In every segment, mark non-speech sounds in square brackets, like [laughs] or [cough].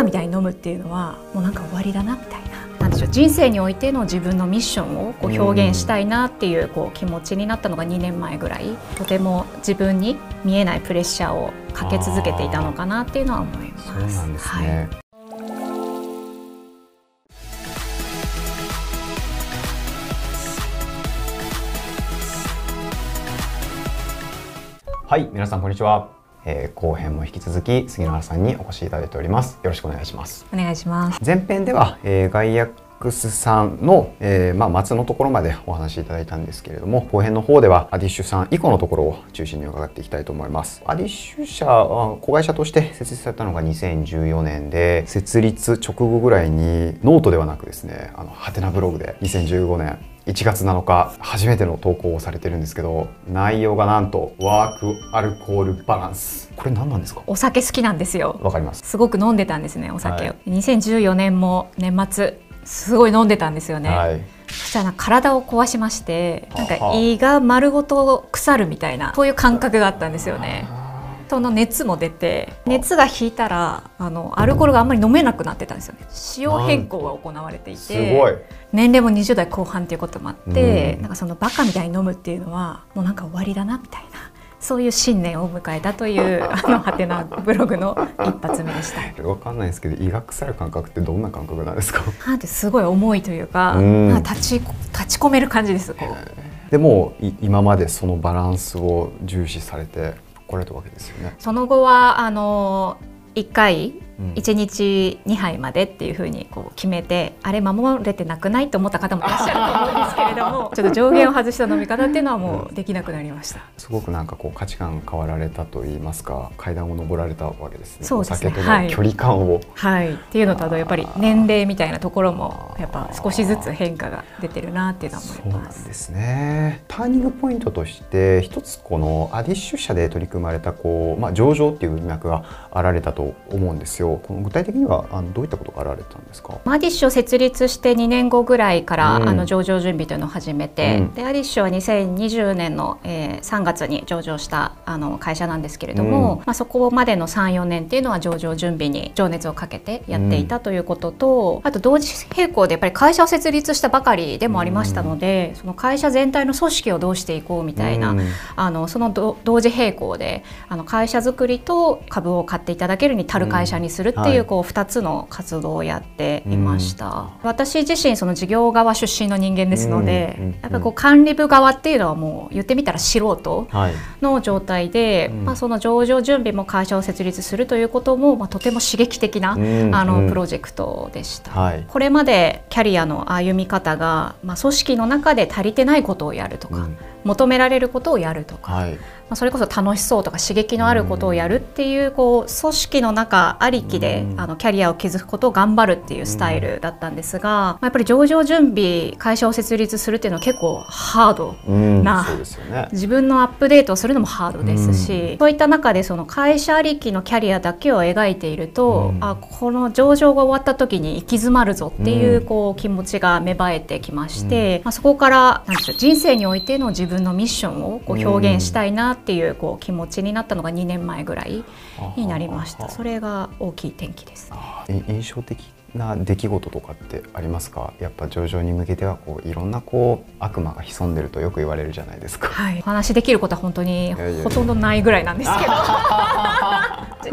カみたいに飲むっていうのはもうなんか終わりだなみたいな。なんでしょう人生においての自分のミッションをこう表現したいなっていうこう気持ちになったのが2年前ぐらいとても自分に見えないプレッシャーをかけ続けていたのかなっていうのは思います。そうなんですね、はいはい、皆さんこんにちは。えー、後編も引き続き杉原さんにお越しいただいております。よろしくお願いします。お願いします。前編では、えー、外役さんの、えー、まあ、末のところまでお話しいただいたんですけれども後編の方ではアディッシュさん以降のところを中心に伺っていきたいと思います。アディッシュ社は子会社として設立されたのが2014年で設立直後ぐらいにノートではなくですねあのハテナブログで2015年1月7日初めての投稿をされてるんですけど内容がなんとワークアルコールバランス。これ何なんですか？お酒好きなんですよ。わかります。すごく飲んでたんですねお酒を、はい、2014年も年末すごい飲んでたんですよね、はい、そしたら体を壊しましてなんか胃が丸ごと腐るみたいなそういう感覚があったんですよね。その熱も出て熱が引いたらあのアルコールがあんまり飲めなくなってたんですよね。使用変更が行われていて年齢も20代後半っていうこともあって、うん、なんかそのバカみたいに飲むっていうのはもうなんか終わりだなみたいなそういう新年を迎えたという [laughs] あのハテナブログの一発目でした。わかんないですけど、胃が腐る感覚ってどんな感覚なんですか？なんてすごい重いというか、う立ち立ち込める感じです。こう。でも今までそのバランスを重視されてこられたわけですよね。その後はあの一回1日2杯までっていうふうにこう決めてあれ守れてなくないと思った方もいらっしゃると思うんですけれども [laughs] ちょっと上限を外した飲み方っていうのはもうできなくなりました、すごくなんかこう価値観変わられたと言いますか階段を上られたわけですね。そうですね。お酒との距離感を、はい、はい、っていうのとあとやっぱり年齢みたいなところもやっぱ少しずつ変化が出てるなっていうのは思います。ですね。ターニングポイントとして一つこのアディッシュ社で取り組まれたこう、まあ、上場っていう文脈があられたと思うんですよこの具体的にはあのどういったことが現れたんですか？アディッシュを設立して2年後ぐらいから、うん、あの上場準備というのを始めて、うん、でアディッシュは2020年の、えー、3月に上場したあの会社なんですけれども、うん、まあ、そこまでの34年っていうのは上場準備に情熱をかけてやっていたということと、あと同時並行でやっぱり会社を設立したばかりでもありましたので、その会社全体の組織をどうしていこうみたいな、あのその同時並行であの会社づくりと株を買っていただけるに足る会社にするっていう,、こう2つの活動をやっていました、うん、私自身その事業側出身の人間ですので、うんうん、やっぱこう管理部側っていうのはもう言ってみたら素人の状態で、はい、まあ、その上場準備も会社を設立するということも、まあ、とても刺激的な、あのプロジェクトでした、はい、これまでキャリアの歩み方が、まあ、組織の中で足りてないことをやるとか、求められることをやるとか、はい、まあ、それこそ楽しそうとか刺激のあることをやるっていうこう組織の中ありきであのキャリアを築くことを頑張るっていうスタイルだったんですが、まあ、やっぱり上場準備会社を設立するっていうのは結構ハードな、ね、自分のアップデートをするのもハードですし、そういった中でその会社ありきのキャリアだけを描いていると、あこの上場が終わった時に行き詰まるぞっていうこう気持ちが芽生えてきまして、まあ、そこからなんでしょう人生においての自分のミッションをこう表現したいなっていうこう気持ちになったのが2年前ぐらい。になりました。それが大きい転機です、ね、印象的な出来事とかってありますか？やっぱ上場に向けてはこういろんなこう悪魔が潜んでるとよく言われるじゃないですか、はい、お話できることは本当にほとんどないぐらいなんですけど。[laughs]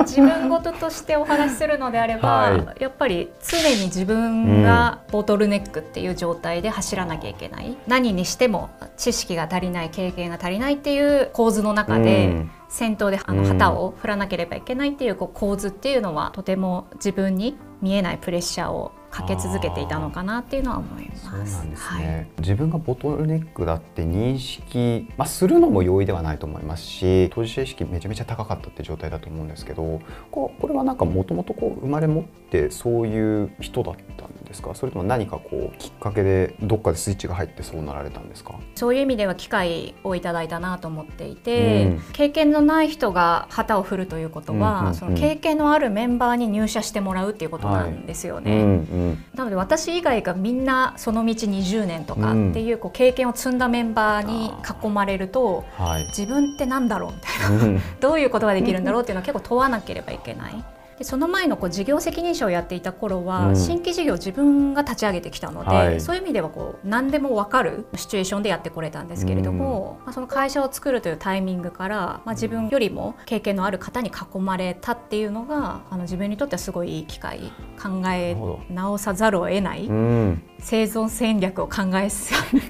自分事としてお話しするのであれば、はい、やっぱり常に自分がボトルネックっていう状態で走らなきゃいけない、うん、何にしても知識が足りない経験が足りないっていう構図の中で、うん先頭であの旗を振らなければいけないっていうこう構図っていうのはとても自分に見えないプレッシャーをかけ続けていたのかなっていうのは思います。そうなんですね、はい、自分がボトルネックだって認識、まあ、するのも容易ではないと思いますし当事者意識めちゃめちゃ高かったって状態だと思うんですけどここれはなんかもともと生まれ持ってそういう人だったんですか？それとも何かこうきっかけでどっかでスイッチが入ってそうなられたんですか？そういう意味では機会をいただいたなと思っていて、うん、経験のない人が旗を振るということは、うんうんうん、その経験のあるメンバーに入社してもらうっていうことなんですよね。はいうんうん、なので私以外がみんなその道20年とかっていうこう経験を積んだメンバーに囲まれると、はい、自分ってなんだろうみたいな、どういうことができるんだろうっていうのは結構問わなければいけない。でその前のこう事業責任者をやっていた頃は、うん、新規事業を自分が立ち上げてきたので、はい、そういう意味ではこう何でも分かるシチュエーションでやってこれたんですけれども、うん、まあ、その会社を作るというタイミングから、まあ、自分よりも経験のある方に囲まれたっていうのがあの自分にとってはすごいいい機会考え直さざるを得ない、うん、生存戦略を考え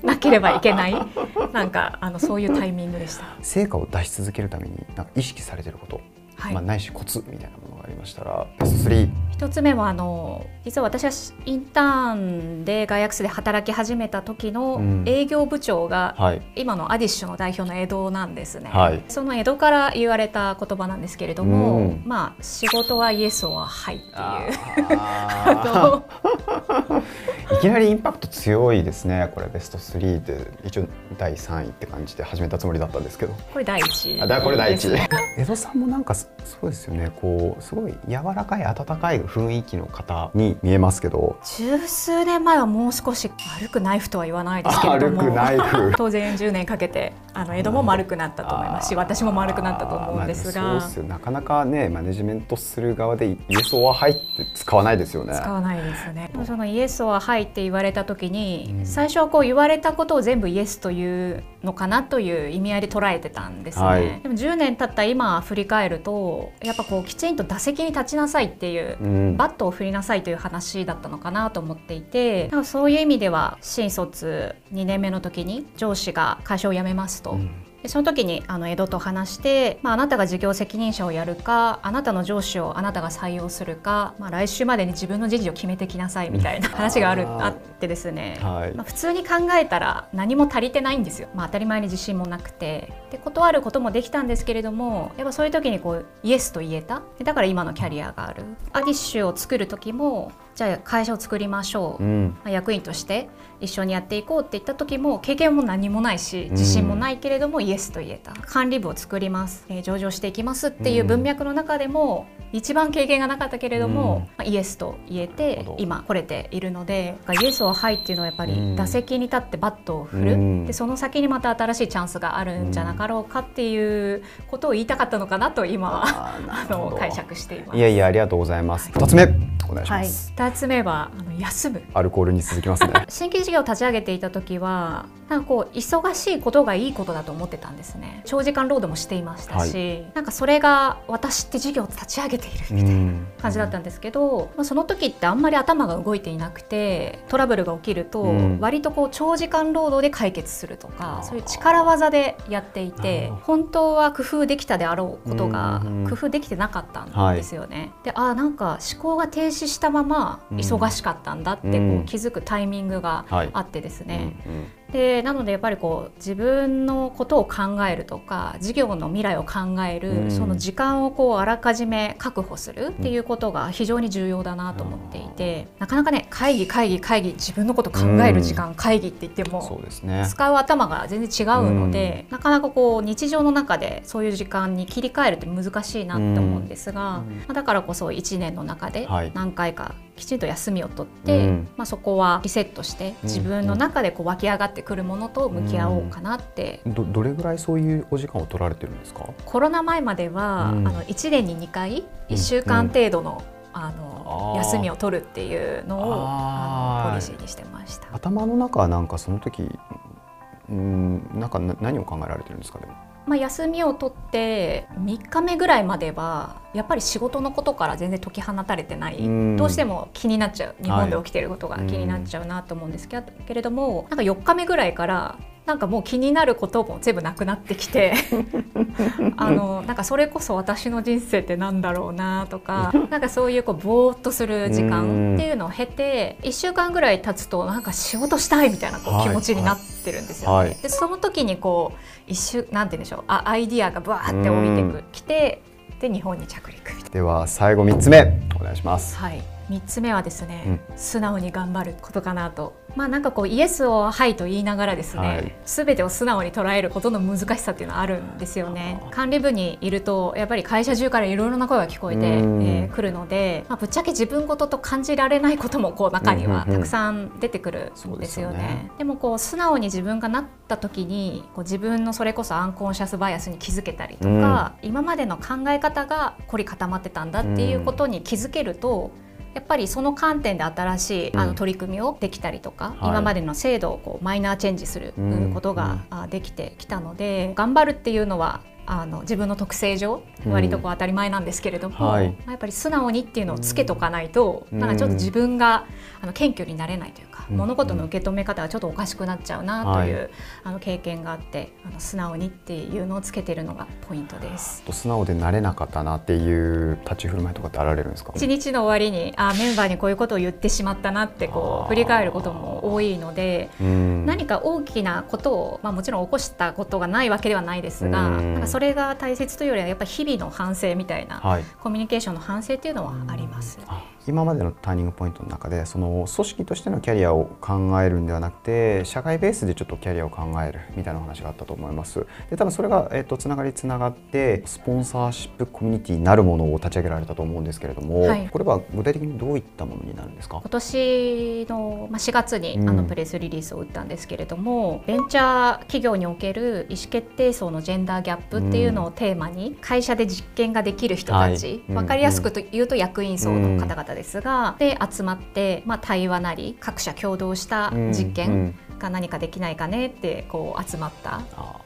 なければいけないなんかあのそういうタイミングでした。成果を出し続けるためになんか意識されてることはい、まあ、ないしコツみたいなものがありましたらベスト3一つ目はあの実は私はインターンでガイアクスで働き始めた時の営業部長が、うんはい、今のアディッシュの代表の江戸なんですね、はい、その江戸から言われた言葉なんですけれども、うん、まあ仕事はイエスははいっていう [laughs] いきなりインパクト強いですね。これベスト3で一応第3位って感じで始めたつもりだったんですけど。これ第1あだこれ第1江戸さんもなんかそうですよね。こうすごい柔らかい温かい雰囲気の方に見えますけど。十数年前はもう少し丸くナイフとは言わないですけれども。当然10年かけてあの江戸も丸くなったと思いますし私も丸くなったと思うんですが、まあ、そうなかなかねマネジメントする側でイエスオアハイって使わないですよね。使わないですね。そのイエスオアハイって言われた時に、うん、最初はこう言われたことを全部イエスというのかなという意味合いで捉えてたんですね、はい、でも10年経った今振り返るとやっぱこうきちんと打席に立ちなさいっていう、うん、バットを振りなさいという話だったのかなと思っていてそういう意味では新卒2年目の時に上司が会社を辞めますと。うん。でその時にあの江戸と話して、まあ、あなたが事業責任者をやるかあなたの上司をあなたが採用するか、まあ、来週までに自分の人事を決めてきなさいみたいな話があるあってですね、はい、まあ、普通に考えたら何も足りてないんですよ、まあ、当たり前に自信もなくて。で断ることもできたんですけれどもやっぱそういう時にこうイエスと言えた。だから今のキャリアがある。アディッシュを作る時もじゃあ会社を作りましょう、うん、役員として一緒にやっていこうって言った時も経験も何もないし自信もないけれども、イエスと言えた。管理部を作ります、えー、上場していきますっていう文脈の中でも、一番経験がなかったけれども、まあ、イエスと言えて今来れているのでイエスははいっていうのはやっぱり打席に立ってバットを振る、でその先にまた新しいチャンスがあるんじゃなかろうかっていうことを言いたかったのかなと今は [laughs] あの解釈しています。いやいやありがとうございます。二、つ目お願いします。二、つ目はあの休む。アルコールに続きますね。[laughs] 新規事業を立ち上げていた時はなんかこう忙しいことがいいことだと思ってたんですね。長時間労働もしていましたし、はい、なんかそれが私って事業を立ち上げているみたいな感じだったんですけど、まあ、その時ってあんまり頭が動いていなくてトラブルが起きると割とこう長時間労働で解決するとか、そういう力技でやっていて本当は工夫できたであろうことが工夫できてなかったんですよね。であなんか思考が停止したまま忙しかったんだってこう気づくタイミングがあってですね。でなのでやっぱりこう自分のことを考えるとか事業の未来を考える、うん、その時間をこうあらかじめ確保するっていうことが非常に重要だなと思っていて、なかなかね会議会議会議自分のこと考える時間、うん、会議って言ってもね、使う頭が全然違うので、なかなかこう日常の中でそういう時間に切り替えるって難しいなって思うんですが、まだからこそ1年の中で何回かきちんと休みを取って、うん、まあ、そこはリセットして自分の中でこう湧き上がってくるものと向き合おうかなって、うん、どどれぐらいそういうお時間を取られてるんですか？コロナ前までは、うん、あの1年に2回1週間程度の、あの休みを取るっていうのをあのポリシーにしてました。頭の中はなんかその時うんなんか何を考えられてるんですかでも？まあ、休みを取って3日目ぐらいまではやっぱり仕事のことから全然解き放たれてない。どうしても気になっちゃう。日本で起きていることが気になっちゃうなと思うんですけれどもなんか4日目ぐらいからなんかもう気になることも全部なくなってきて [laughs] あのなんかそれこそ私の人生ってなんだろうなとかなんかそういうこうぼーっとする時間っていうのを経て1週間ぐらい経つとなんか仕事したいみたいなこう気持ちになってるんですよね。はい。はい、でその時にこう一週なんて言うんでしょうあアイディアがバーって降りてくきてで日本に着陸。では最後3つ目お願いします。はい3つ目はですね、うん、素直に頑張ることかなと。まあなんかこうイエスを「はい」と言いながらですね、はい、全てを素直に捉えることの難しさっていうのはあるんですよね。管理部にいるとやっぱり会社中からいろいろな声が聞こえてく、えー、るので、まあ、ぶっちゃけ自分事と感じられないこともこう中にはたくさん出てくるんですよね。うんうんうん、でね。でもこう素直に自分がなった時にこう自分のそれこそアンコンシャスバイアスに気づけたりとか、うん、今までの考え方が凝り固まってたんだっていうことに気づけると、うんやっぱりその観点で新しいあの取り組みをできたりとか、うん、今までの制度をこうマイナーチェンジすることができてきたので、頑張るっていうのはあの自分の特性上割とこう当たり前なんですけれども、うんはい、やっぱり素直にっていうのをつけとかないと、うん、なんかちょっと自分があの謙虚になれないという物事の受け止め方がちょっとおかしくなっちゃうなという、はい、あの経験があってあの素直にっていうのをつけてるのがポイントです。素直でなれなかったなっていう立ち振る舞いとかってあられるんですか？一日の終わりにあメンバーにこういうことを言ってしまったなってこう振り返ることも多いので何か大きなことを、まあ、もちろん起こしたことがないわけではないですがなんかそれが大切というよりはやっぱり日々の反省みたいな、はい、コミュニケーションの反省っていうのはあります。今までのターニングポイントの中でその組織としてのキャリアを考えるんではなくて社会ベースでちょっとキャリアを考えるみたいな話があったと思います。で多分それが、えーと、つながりつながってスポンサーシップコミュニティなるものを立ち上げられたと思うんですけれども、はい、これは具体的にどういったものになるんですか？今年の4月に、あのプレスリリースを打ったんですけれども、ベンチャー企業における意思決定層のジェンダーギャップっていうのをテーマに会社で実験ができる人たち、はい、分かりやすく言うと役員層の方々ですが、で集まって、まあ、対話なり各社共同した実験が何かできないかねってこう集まった、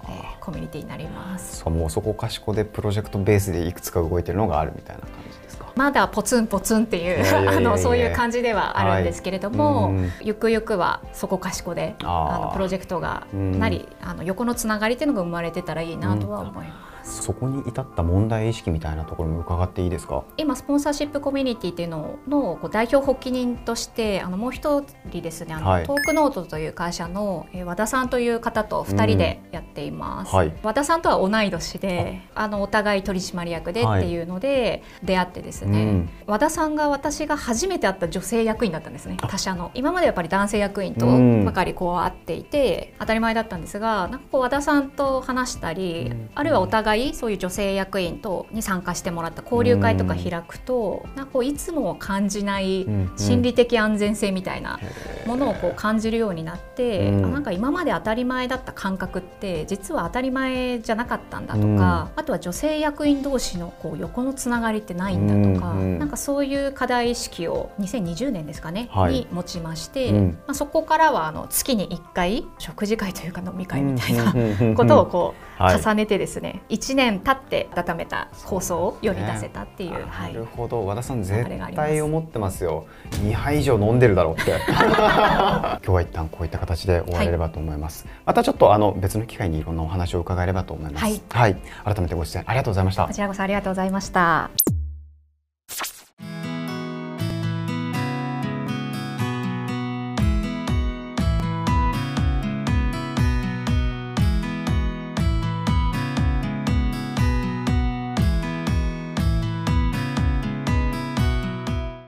えー、コミュニティになります。そうもうそこかしこでプロジェクトベースでいくつか動いてるのがあるみたいな感じですか？まだポツンポツンっていうあのそういう感じではあるんですけれども、はい、ゆくゆくはそこかしこであのプロジェクトがなりあの横のつながりっていうのが生まれてたらいいなとは思います。そこに至った問題意識みたいなところも伺っていいですか？今スポンサーシップコミュニティっていうのの代表発起人としてあのもう一人ですねあの、はい、トークノートという会社の、え和田さんという方と2人でやっています、はい、和田さんとは同い年であ。のお互い取締役でっていうので出会ってですね、はい、和田さんが私が初めて会った女性役員だったんですね他社の。今までやっぱり男性役員とばかりこう会っていて当たり前だったんですがなんかこう和田さんと話したりあるいはお互い回そういう女性役員とに参加してもらった交流会とか開くと、うん、なんかこういつも感じない心理的安全性みたいなものをこう感じるようになって、うん、なんか今まで当たり前だった感覚って実は当たり前じゃなかったんだとか、うん、あとは女性役員同士のこう横のつながりってないんだとか、うん、なんかそういう課題意識を2020年ですかね、はい、に持ちまして、まあ、そこからはあの月に1回食事会というか飲み会みたいなことをこう重ねてですね、はい、1年経って温めた放送を世に出せたっていう、ねはい、なるほど。和田さん絶対思ってますよ。2杯以上飲んでるだろうって。[laughs] 今日は一旦こういった形で終われればと思います、はい、またちょっとあの別の機会にいろんなお話を伺えればと思います、はい、はい、改めてご出演ありがとうございました。こちらこそありがとうございました